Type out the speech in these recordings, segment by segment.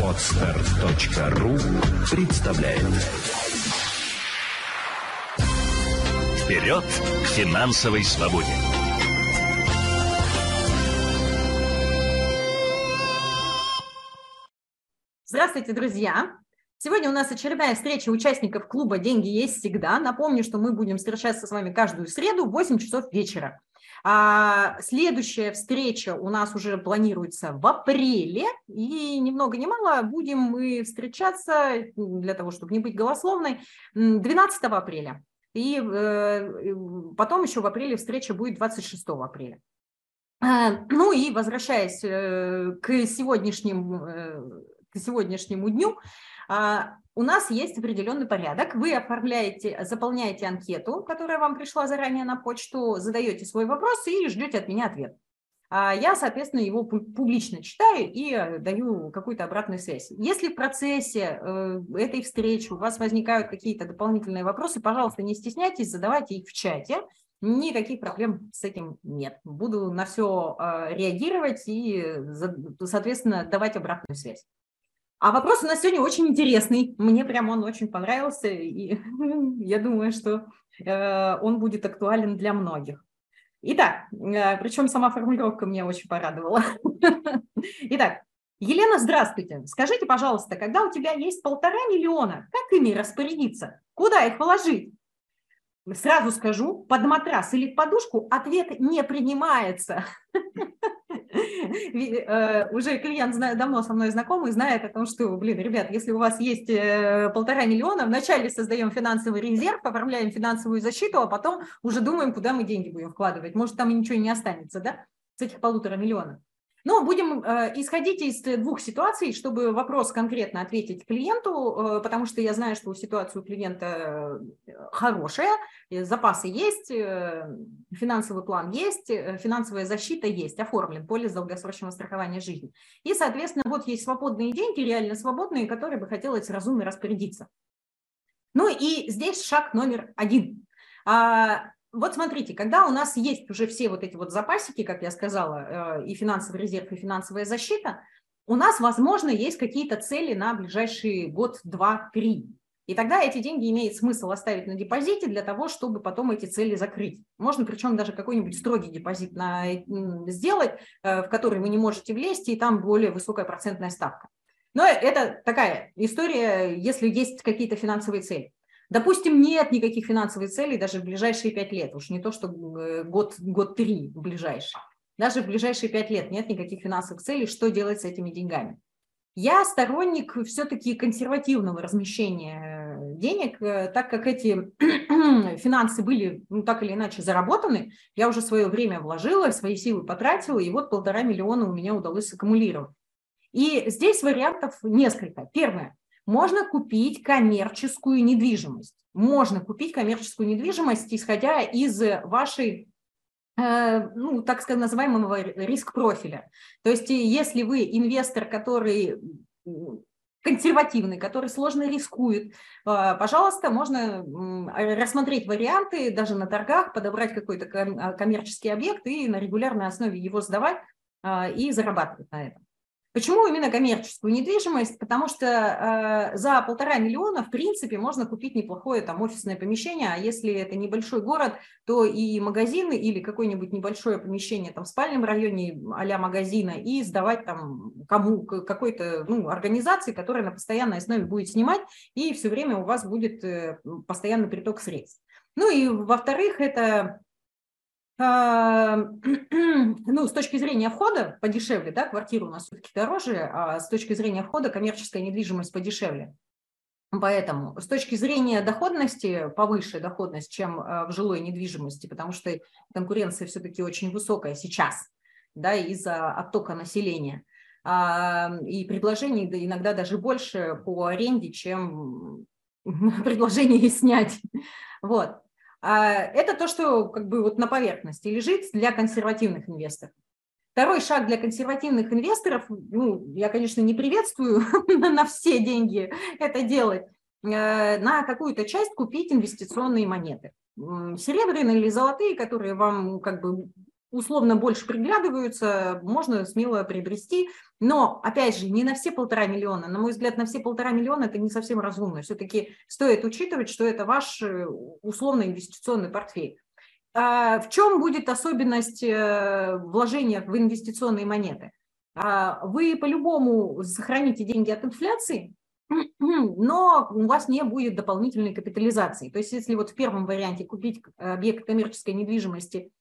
Отстар.ру представляет Вперед к финансовой свободе! Здравствуйте, друзья! Сегодня у нас очередная встреча участников клуба «Деньги есть всегда». Напомню, что мы будем встречаться с вами каждую среду в 8 часов вечера. А следующая встреча у нас уже планируется в апреле, и ни много ни мало будем мы встречаться, для того, чтобы не быть голословной, 12 апреля. И э, потом еще в апреле встреча будет 26 апреля. А, ну и возвращаясь э, к, сегодняшним, э, к сегодняшнему дню, а, у нас есть определенный порядок. Вы оформляете, заполняете анкету, которая вам пришла заранее на почту, задаете свой вопрос и ждете от меня ответ. А я, соответственно, его публично читаю и э, даю какую-то обратную связь. Если в процессе э, этой встречи у вас возникают какие-то дополнительные вопросы, пожалуйста, не стесняйтесь, задавайте их в чате. Никаких проблем с этим нет. Буду на все э, реагировать и, соответственно, давать обратную связь. А вопрос у нас сегодня очень интересный. Мне прям он очень понравился, и я думаю, что э, он будет актуален для многих. Итак, э, причем сама формулировка меня очень порадовала. Итак, Елена, здравствуйте. Скажите, пожалуйста, когда у тебя есть полтора миллиона, как ими распорядиться? Куда их положить? Сразу скажу, под матрас или подушку ответ не принимается. Э, уже клиент давно со мной знакомый, знает о том, что, блин, ребят, если у вас есть э, полтора миллиона, вначале создаем финансовый резерв, оформляем финансовую защиту, а потом уже думаем, куда мы деньги будем вкладывать. Может, там ничего не останется, да, с этих полутора миллионов. Но будем э, исходить из двух ситуаций, чтобы вопрос конкретно ответить клиенту, э, потому что я знаю, что ситуация у клиента э, хорошая, запасы есть, финансовый план есть, финансовая защита есть, оформлен полис долгосрочного страхования жизни. И, соответственно, вот есть свободные деньги, реально свободные, которые бы хотелось разумно распорядиться. Ну и здесь шаг номер один. А, вот смотрите, когда у нас есть уже все вот эти вот запасики, как я сказала, э, и финансовый резерв, и финансовая защита, у нас, возможно, есть какие-то цели на ближайший год, два, три. И тогда эти деньги имеет смысл оставить на депозите для того, чтобы потом эти цели закрыть. Можно причем даже какой-нибудь строгий депозит на, сделать, э, в который вы не можете влезть, и там более высокая процентная ставка. Но это такая история, если есть какие-то финансовые цели. Допустим, нет никаких финансовых целей даже в ближайшие пять лет, уж не то, что э, год, год три в ближайшие. Даже в ближайшие пять лет нет никаких финансовых целей, что делать с этими деньгами. Я сторонник все-таки консервативного размещения э, денег, э, так как эти финансы были ну, так или иначе заработаны, я уже свое время вложила, свои силы потратила, и вот полтора миллиона у меня удалось аккумулировать. И здесь вариантов несколько. Первое. Можно купить коммерческую недвижимость. Можно купить коммерческую недвижимость, исходя из вашей э, ну, так сказать, называемого риск-профиля. То есть если вы инвестор, который консервативный, который сложно рискует, э, пожалуйста, можно рассмотреть варианты даже на торгах, подобрать какой-то коммерческий объект и на регулярной основе его сдавать э, и зарабатывать на этом. Почему именно коммерческую недвижимость? Потому что э, за полтора миллиона, в принципе, можно купить неплохое там офисное помещение, а если это небольшой город, то и магазины или какое-нибудь небольшое помещение там в спальном районе а магазина и сдавать там кому, какой-то ну, организации, которая на постоянной основе будет снимать, и все время у вас будет э, постоянный приток средств. Ну и во-вторых, это ну, с точки зрения входа подешевле, да, квартира у нас все-таки дороже, а с точки зрения входа коммерческая недвижимость подешевле. Поэтому с точки зрения доходности, повыше доходность, чем а, в жилой недвижимости, потому что конкуренция все-таки очень высокая сейчас, да, из-за оттока населения. А, и предложений иногда даже больше по аренде, чем предложение снять. Вот. А, это то, что как бы вот на поверхности лежит для консервативных инвесторов. Второй шаг для консервативных инвесторов, ну, я, конечно, не приветствую на все деньги это делать, э, на какую-то часть купить инвестиционные монеты. Серебряные или золотые, которые вам как бы условно больше приглядываются, можно смело приобрести. Но, опять же, не на все полтора миллиона. На мой взгляд, на все полтора миллиона это не совсем разумно. Все-таки стоит учитывать, что это ваш э, условно инвестиционный портфель. А в чем будет особенность э, вложения в инвестиционные монеты? А вы по-любому сохраните деньги от инфляции, но у вас не будет дополнительной капитализации. То есть если вот в первом варианте купить объект коммерческой недвижимости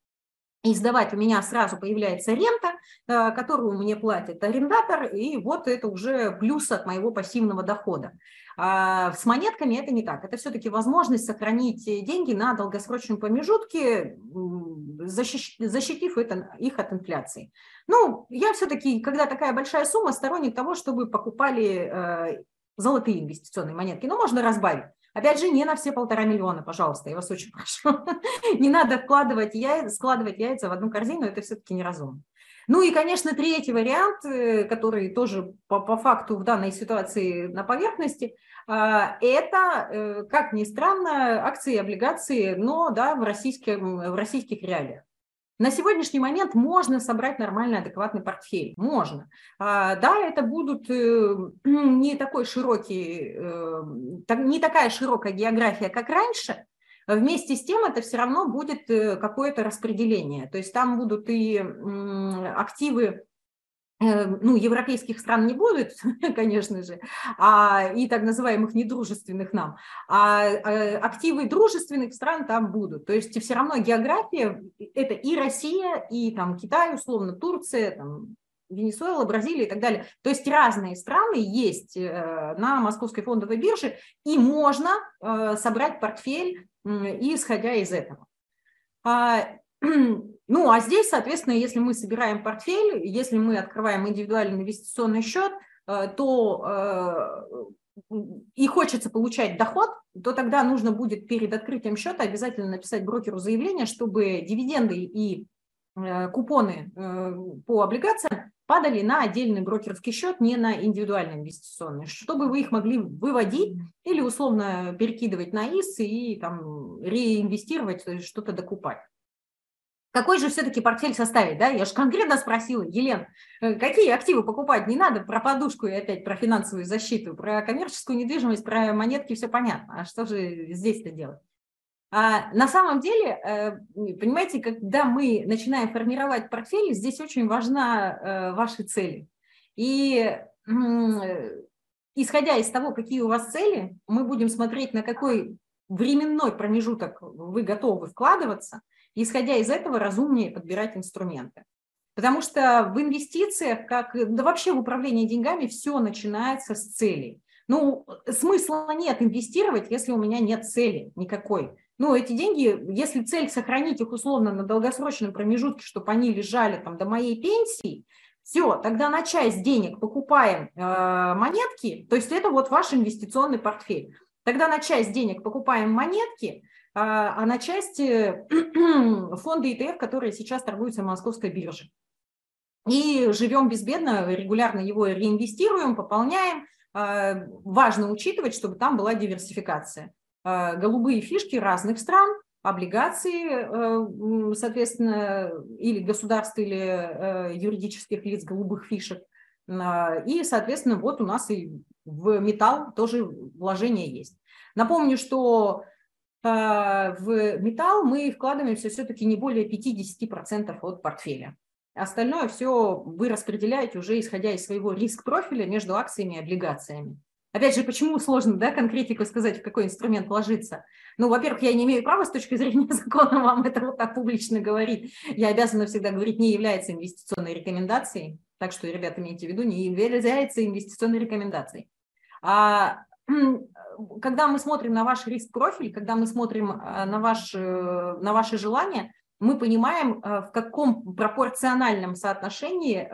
и сдавать, у меня сразу появляется рента, э, которую мне платит арендатор, и вот это уже плюс от моего пассивного дохода. А с монетками это не так. Это все-таки возможность сохранить деньги на долгосрочном промежутке, защитив это, их от инфляции. Ну, я все-таки, когда такая большая сумма, сторонник того, чтобы покупали э, золотые инвестиционные монетки. Ну, можно разбавить. Опять же, не на все полтора миллиона, пожалуйста, я вас очень прошу. не надо вкладывать яйца, складывать яйца в одну корзину, это все-таки неразумно. Ну и, конечно, третий вариант, э, который тоже по, по факту в данной ситуации на поверхности, а, это, э, как ни странно, акции и облигации, но да, в, российском, в российских реалиях. На сегодняшний момент можно собрать нормальный, адекватный портфель. Можно. А, да, это будут э, не такой широкий, не такая широкая география, как раньше, Вместе с тем это все равно будет э, какое-то распределение. То есть там будут и активы э, ну, европейских стран не будет, конечно же, а, и так называемых недружественных нам, а, а активы дружественных стран там будут. То есть все равно география – это и Россия, и там Китай, условно, Турция, там, Венесуэла, Бразилия и так далее. То есть разные страны есть э, на Московской фондовой бирже, и можно собрать портфель исходя из этого. Ну, а здесь, соответственно, если мы собираем портфель, если мы открываем индивидуальный инвестиционный счет, э, то э, и хочется получать доход, то тогда нужно будет перед открытием счета обязательно написать брокеру заявление, чтобы дивиденды и э, купоны по облигациям падали на отдельный брокерский счет, не на индивидуальный инвестиционный, чтобы вы их могли выводить или условно перекидывать на ИС и там реинвестировать, что-то докупать. Какой же все-таки портфель составить, да? Я же конкретно спросила, Елен, э, какие активы покупать? Не надо про подушку и опять про финансовую защиту, про коммерческую недвижимость, про монетки все понятно. А что же здесь-то делать? А на самом деле, э, понимаете, когда мы начинаем формировать портфель, здесь очень важна э, ваши цели. И исходя из того, какие у вас цели, мы будем смотреть, на какой временной промежуток вы готовы вкладываться, исходя из этого разумнее подбирать инструменты. Потому что в инвестициях, как да вообще в управлении деньгами, все начинается с целей. Ну, смысла нет инвестировать, если у меня нет цели никакой. Ну, эти деньги, если цель сохранить их условно на долгосрочном промежутке, чтобы они лежали там до моей пенсии, все, тогда на часть денег покупаем э, монетки, то есть это вот ваш инвестиционный портфель. Тогда на часть денег покупаем монетки, а на часть э, фонды ETF, которые сейчас торгуются на московской бирже. И живем безбедно, регулярно его реинвестируем, пополняем. Э, важно учитывать, чтобы там была диверсификация. Э, голубые фишки разных стран, облигации, соответственно, или государств, или э, юридических лиц голубых фишек. И, соответственно, вот у нас и в металл тоже вложение есть. Напомню, что в металл мы вкладываемся все-таки не более 50% от портфеля. Остальное все вы распределяете уже исходя из своего риск-профиля между акциями и облигациями. Опять же, почему сложно да, конкретику сказать, в какой инструмент ложиться? Ну, во-первых, я не имею права с точки зрения закона вам это вот так публично говорить. Я обязана всегда говорить, не является инвестиционной рекомендацией. Так что, ребята, имейте в виду, не является инвестиционной рекомендацией. А когда мы смотрим на ваш риск-профиль, когда мы смотрим э, на, ваш, э, на ваши желания, мы понимаем, э, в каком пропорциональном соотношении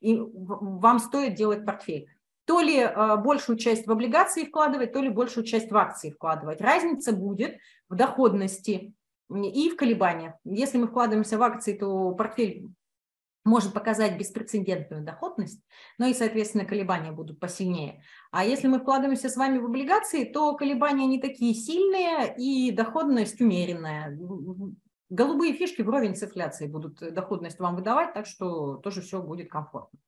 вам стоит делать портфель то ли большую часть в облигации вкладывать, то ли большую часть в акции вкладывать. Разница будет в доходности и в колебаниях. Если мы вкладываемся в акции, то портфель может показать беспрецедентную доходность, но и, соответственно, колебания будут посильнее. А если мы вкладываемся с вами в облигации, то колебания не такие сильные и доходность умеренная. голубые фишки вровень с инфляцией будут доходность вам выдавать, так что тоже все будет комфортно.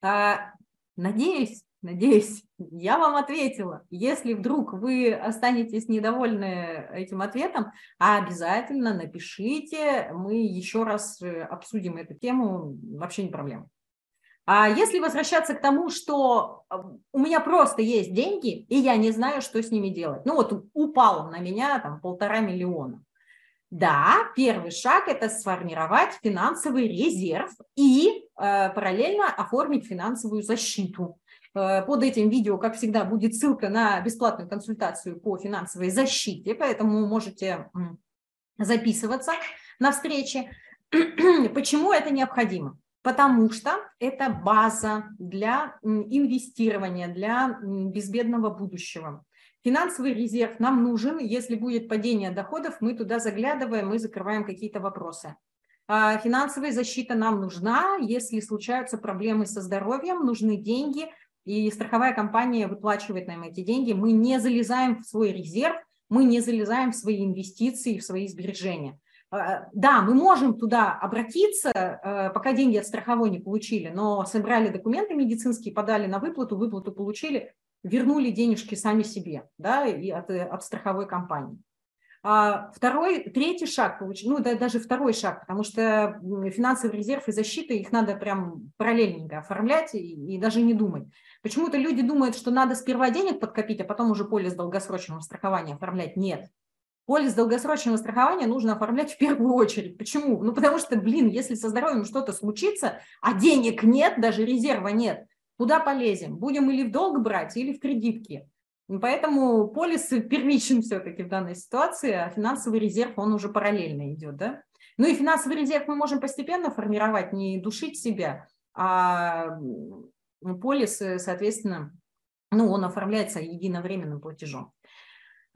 А, надеюсь, надеюсь, я вам ответила. Если вдруг вы останетесь недовольны этим ответом, обязательно напишите, мы еще раз э, обсудим эту тему, вообще не проблема. А если возвращаться к тому, что э, у меня просто есть деньги, и я не знаю, что с ними делать. Ну вот упало на меня там полтора миллиона. Да, первый шаг – это сформировать финансовый резерв и параллельно оформить финансовую защиту. Э, под этим видео, как всегда, будет ссылка на бесплатную консультацию по финансовой защите, поэтому можете записываться на встречи. Почему это необходимо? потому что это база для инвестирования, для безбедного будущего. Финансовый резерв нам нужен, если будет падение доходов, мы туда заглядываем и закрываем какие-то вопросы. А финансовая защита нам нужна, если случаются проблемы со здоровьем, нужны деньги, и страховая компания выплачивает нам эти деньги. Мы не залезаем в свой резерв, мы не залезаем в свои инвестиции, в свои сбережения. А, да, мы можем туда обратиться, э, пока деньги от страховой не получили, но собрали документы медицинские, подали на выплату, выплату получили, вернули денежки сами себе да, и от, от страховой компании. А второй, третий шаг, ну да, даже второй шаг, потому что финансовый резерв и защита, их надо прям параллельненько оформлять и, и даже не думать. Почему-то люди думают, что надо сперва денег подкопить, а потом уже полис долгосрочного страхования оформлять. Нет, Полис долгосрочного страхования нужно оформлять в первую очередь. Почему? Ну, потому что, блин, если со здоровьем что-то случится, а денег нет, даже резерва нет, куда полезем? Будем или в долг брать, или в кредитки. Поэтому полис первичен все-таки в данной ситуации, а финансовый резерв, он уже параллельно идет, да? Ну и финансовый резерв мы можем постепенно формировать, не душить себя, а полис, соответственно, ну, он оформляется единовременным платежом.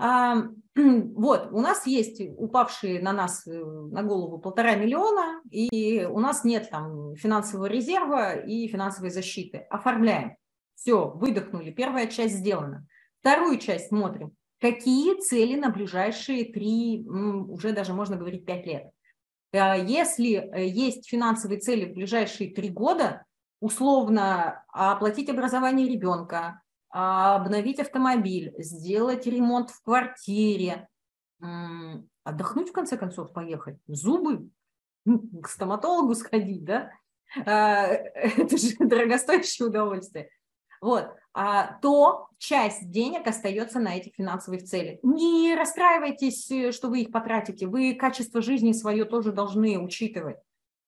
А, вот, у нас есть упавшие на нас э, на голову полтора миллиона, и у нас нет там финансового резерва и финансовой защиты. Оформляем. Все, выдохнули. Первая часть сделана. Вторую часть смотрим. Какие цели на ближайшие три, уже даже можно говорить пять лет. А, если э, есть финансовые цели в ближайшие три года, условно оплатить образование ребенка, а, обновить автомобиль, сделать ремонт в квартире, отдохнуть, в конце концов, поехать, зубы, к стоматологу сходить, да, а, это же дорогостоящее удовольствие. Вот, то часть денег остается на этих финансовых целях. Не расстраивайтесь, э, что вы их потратите, вы качество жизни свое тоже должны учитывать.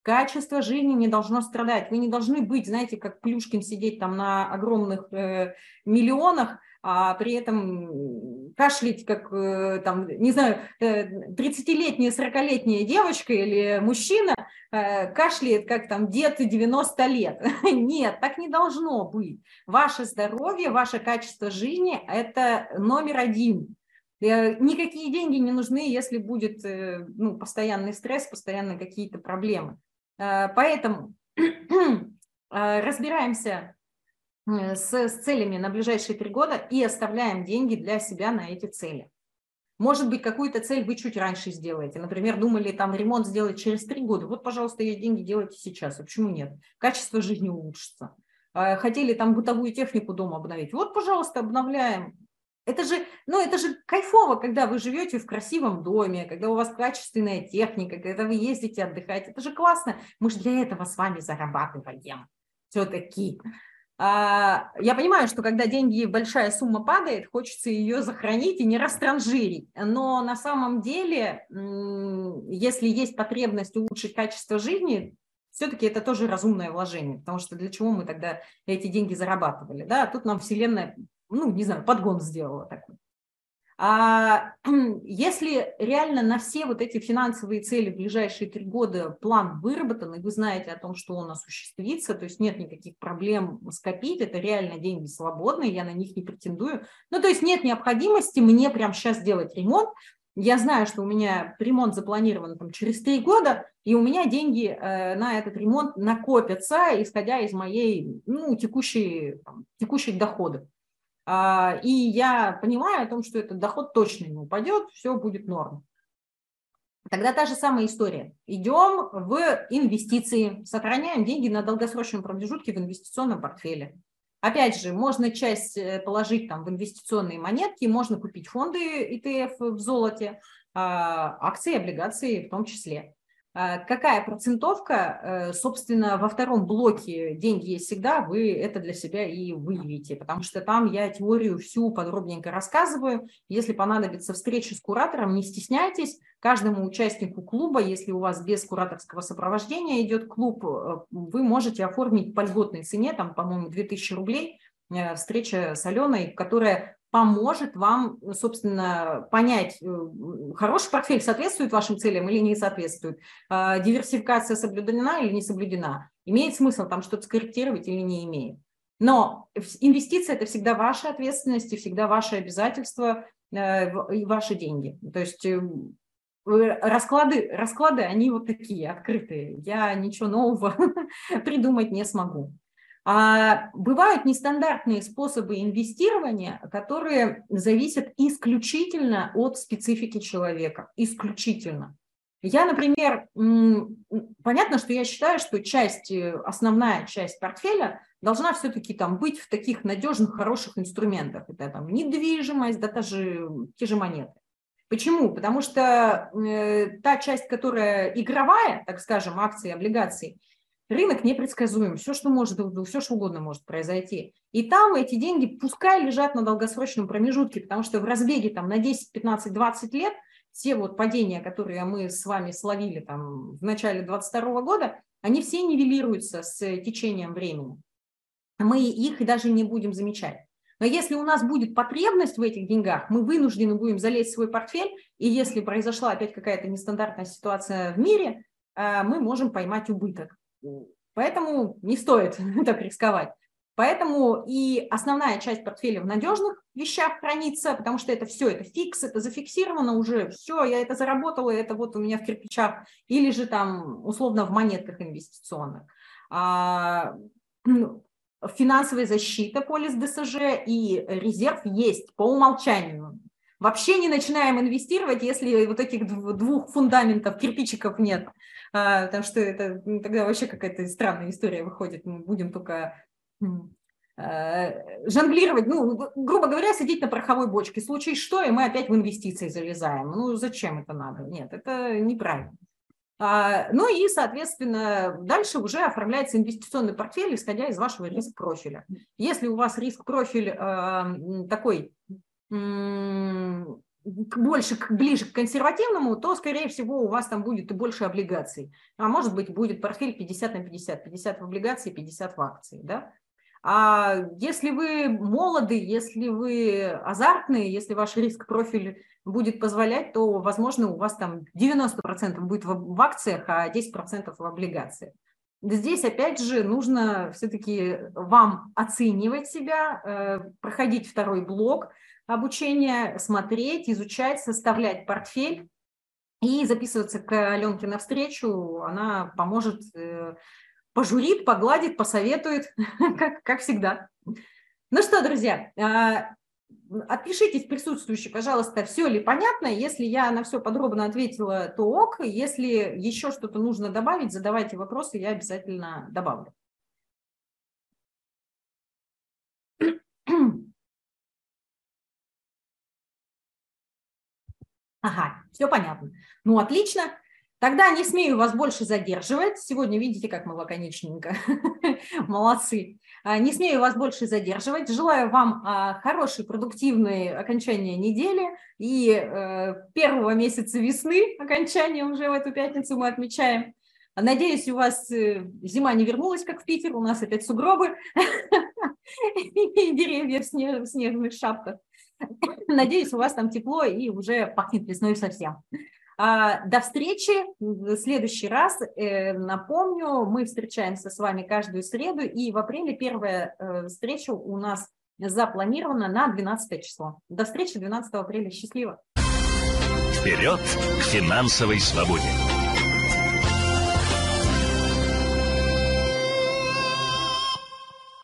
Качество жизни не должно страдать. Вы не должны быть, знаете, как Плюшкин сидеть там на огромных э, миллионах, а при этом кашлять, как, э, там, не знаю, 30-летняя, 40-летняя девочка или мужчина э, кашляет, как там дед 90 лет. Нет, так не должно быть. Ваше здоровье, ваше качество жизни – это номер один. Э, никакие деньги не нужны, если будет э, ну, постоянный стресс, постоянно какие-то проблемы. Э, поэтому э, разбираемся э, с, с целями на ближайшие три года и оставляем деньги для себя на эти цели. Может быть, какую-то цель вы чуть раньше сделаете. Например, думали там ремонт сделать через три года. Вот, пожалуйста, есть деньги, делайте сейчас. А почему нет? Качество жизни улучшится. Хотели там бытовую технику дома обновить. Вот, пожалуйста, обновляем. Это же, ну, это же кайфово, когда вы живете в красивом доме, когда у вас качественная техника, когда вы ездите отдыхать. Это же классно. Мы же для этого с вами зарабатываем все-таки. А, я понимаю, что когда деньги, большая сумма падает, хочется ее сохранить и не растранжирить. Но на самом деле, если есть потребность улучшить качество жизни, все-таки это тоже разумное вложение, потому что для чего мы тогда эти деньги зарабатывали? Да? Тут нам Вселенная ну, не знаю, подгон сделала такой. А если реально на все вот эти финансовые цели в ближайшие три года план выработан, и вы знаете о том, что он осуществится, то есть нет никаких проблем скопить, это реально деньги свободные, я на них не претендую. Ну, то есть нет необходимости мне прямо сейчас делать ремонт, я знаю, что у меня ремонт запланирован там, через три года, и у меня деньги э, на этот ремонт накопятся, исходя из моей ну, текущей, там, текущих доходов. А, и я понимаю о том, что этот доход точно не упадет, все будет норм. Тогда та же самая история. Идем в инвестиции, сохраняем деньги на долгосрочном промежутке в инвестиционном портфеле. Опять же, можно часть э, положить там в инвестиционные монетки, можно купить фонды ETF в золоте, а, акции, облигации в том числе. А, какая процентовка, э, собственно, во втором блоке «Деньги есть всегда», вы это для себя и выявите, потому что там я теорию всю подробненько рассказываю. Если понадобится встреча с куратором, не стесняйтесь. Каждому участнику клуба, если у вас без кураторского сопровождения идет клуб, э, вы можете оформить по льготной цене, там, по-моему, 2000 рублей, э, встреча с Аленой, которая поможет вам, собственно, понять, э, хороший портфель соответствует вашим целям или не соответствует, а, диверсификация соблюдена или не соблюдена, имеет смысл там что-то скорректировать или не имеет. Но инвестиция – это всегда ваша ответственность и всегда ваше обязательство э, и ваши деньги. То есть э, расклады, расклады, они вот такие, открытые. Я ничего нового придумать не смогу. А бывают нестандартные способы инвестирования, которые зависят исключительно от специфики человека. Исключительно. Я, например, понятно, что я считаю, что часть, э, основная часть портфеля должна все-таки там быть в таких надежных, хороших инструментах. Это там недвижимость, да даже те же монеты. Почему? Потому что э, та часть, которая игровая, так скажем, акции, облигации, Рынок непредсказуем, все, что может, все, что угодно может произойти. И там эти деньги пускай лежат на долгосрочном промежутке, потому что в разбеге там на 10, 15, 20 лет все вот падения, которые мы с вами словили там в начале 22 года, они все нивелируются с течением времени. Мы их даже не будем замечать. Но если у нас будет потребность в этих деньгах, мы вынуждены будем залезть в свой портфель, и если произошла опять какая-то нестандартная ситуация в мире, э, мы можем поймать убыток. Поэтому не стоит так рисковать. Поэтому и основная часть портфеля в надежных вещах хранится, потому что это все, это фикс, это зафиксировано уже, все, я это заработала, это вот у меня в кирпичах, или же там условно в монетках инвестиционных. А, ну, финансовая защита, полис ДСЖ и резерв есть по умолчанию. Вообще не начинаем инвестировать, если вот этих двух фундаментов, кирпичиков нет, а, потому что это ну, тогда вообще какая-то странная история выходит. Мы будем только а, жонглировать, ну, грубо говоря, сидеть на пороховой бочке. В случае что, и мы опять в инвестиции залезаем. Ну, зачем это надо? Нет, это неправильно. А, ну и, соответственно, дальше уже оформляется инвестиционный портфель, исходя из вашего риск-профиля. Если у вас риск-профиль такой больше, ближе к консервативному, то, скорее всего, у вас там будет и больше облигаций. А может быть, будет портфель 50 на 50, 50 в облигации, 50 в акции, да? А если вы молоды, если вы азартные, если ваш риск-профиль будет позволять, то, возможно, у вас там 90% будет в акциях, а 10% в облигациях. Здесь, опять же, нужно все-таки вам оценивать себя, э, проходить второй блок, обучение, смотреть, изучать, составлять портфель и записываться к Аленке на встречу. Она поможет, э, пожурит, погладит, посоветует, как, как всегда. Ну что, друзья, а, отпишитесь присутствующие, пожалуйста, все ли понятно. Если я на все подробно ответила, то ок. Если еще что-то нужно добавить, задавайте вопросы, я обязательно добавлю. Ага, все понятно. Ну, отлично. Тогда не смею вас больше задерживать. Сегодня видите, как мы лаконичненько. Молодцы. А, не смею вас больше задерживать. Желаю вам а, хорошей, продуктивной окончания недели и э, первого месяца весны, окончания уже в эту пятницу мы отмечаем. Надеюсь, у вас э, зима не вернулась, как в Питер, у нас опять сугробы и деревья в снежных шапках. Надеюсь, у вас там тепло и уже пахнет весной совсем. А, до встречи в следующий раз. Э, напомню, мы встречаемся с вами каждую среду, и в апреле первая э, встреча у нас запланирована на 12 число. До встречи 12 апреля. Счастливо! Вперед к финансовой свободе!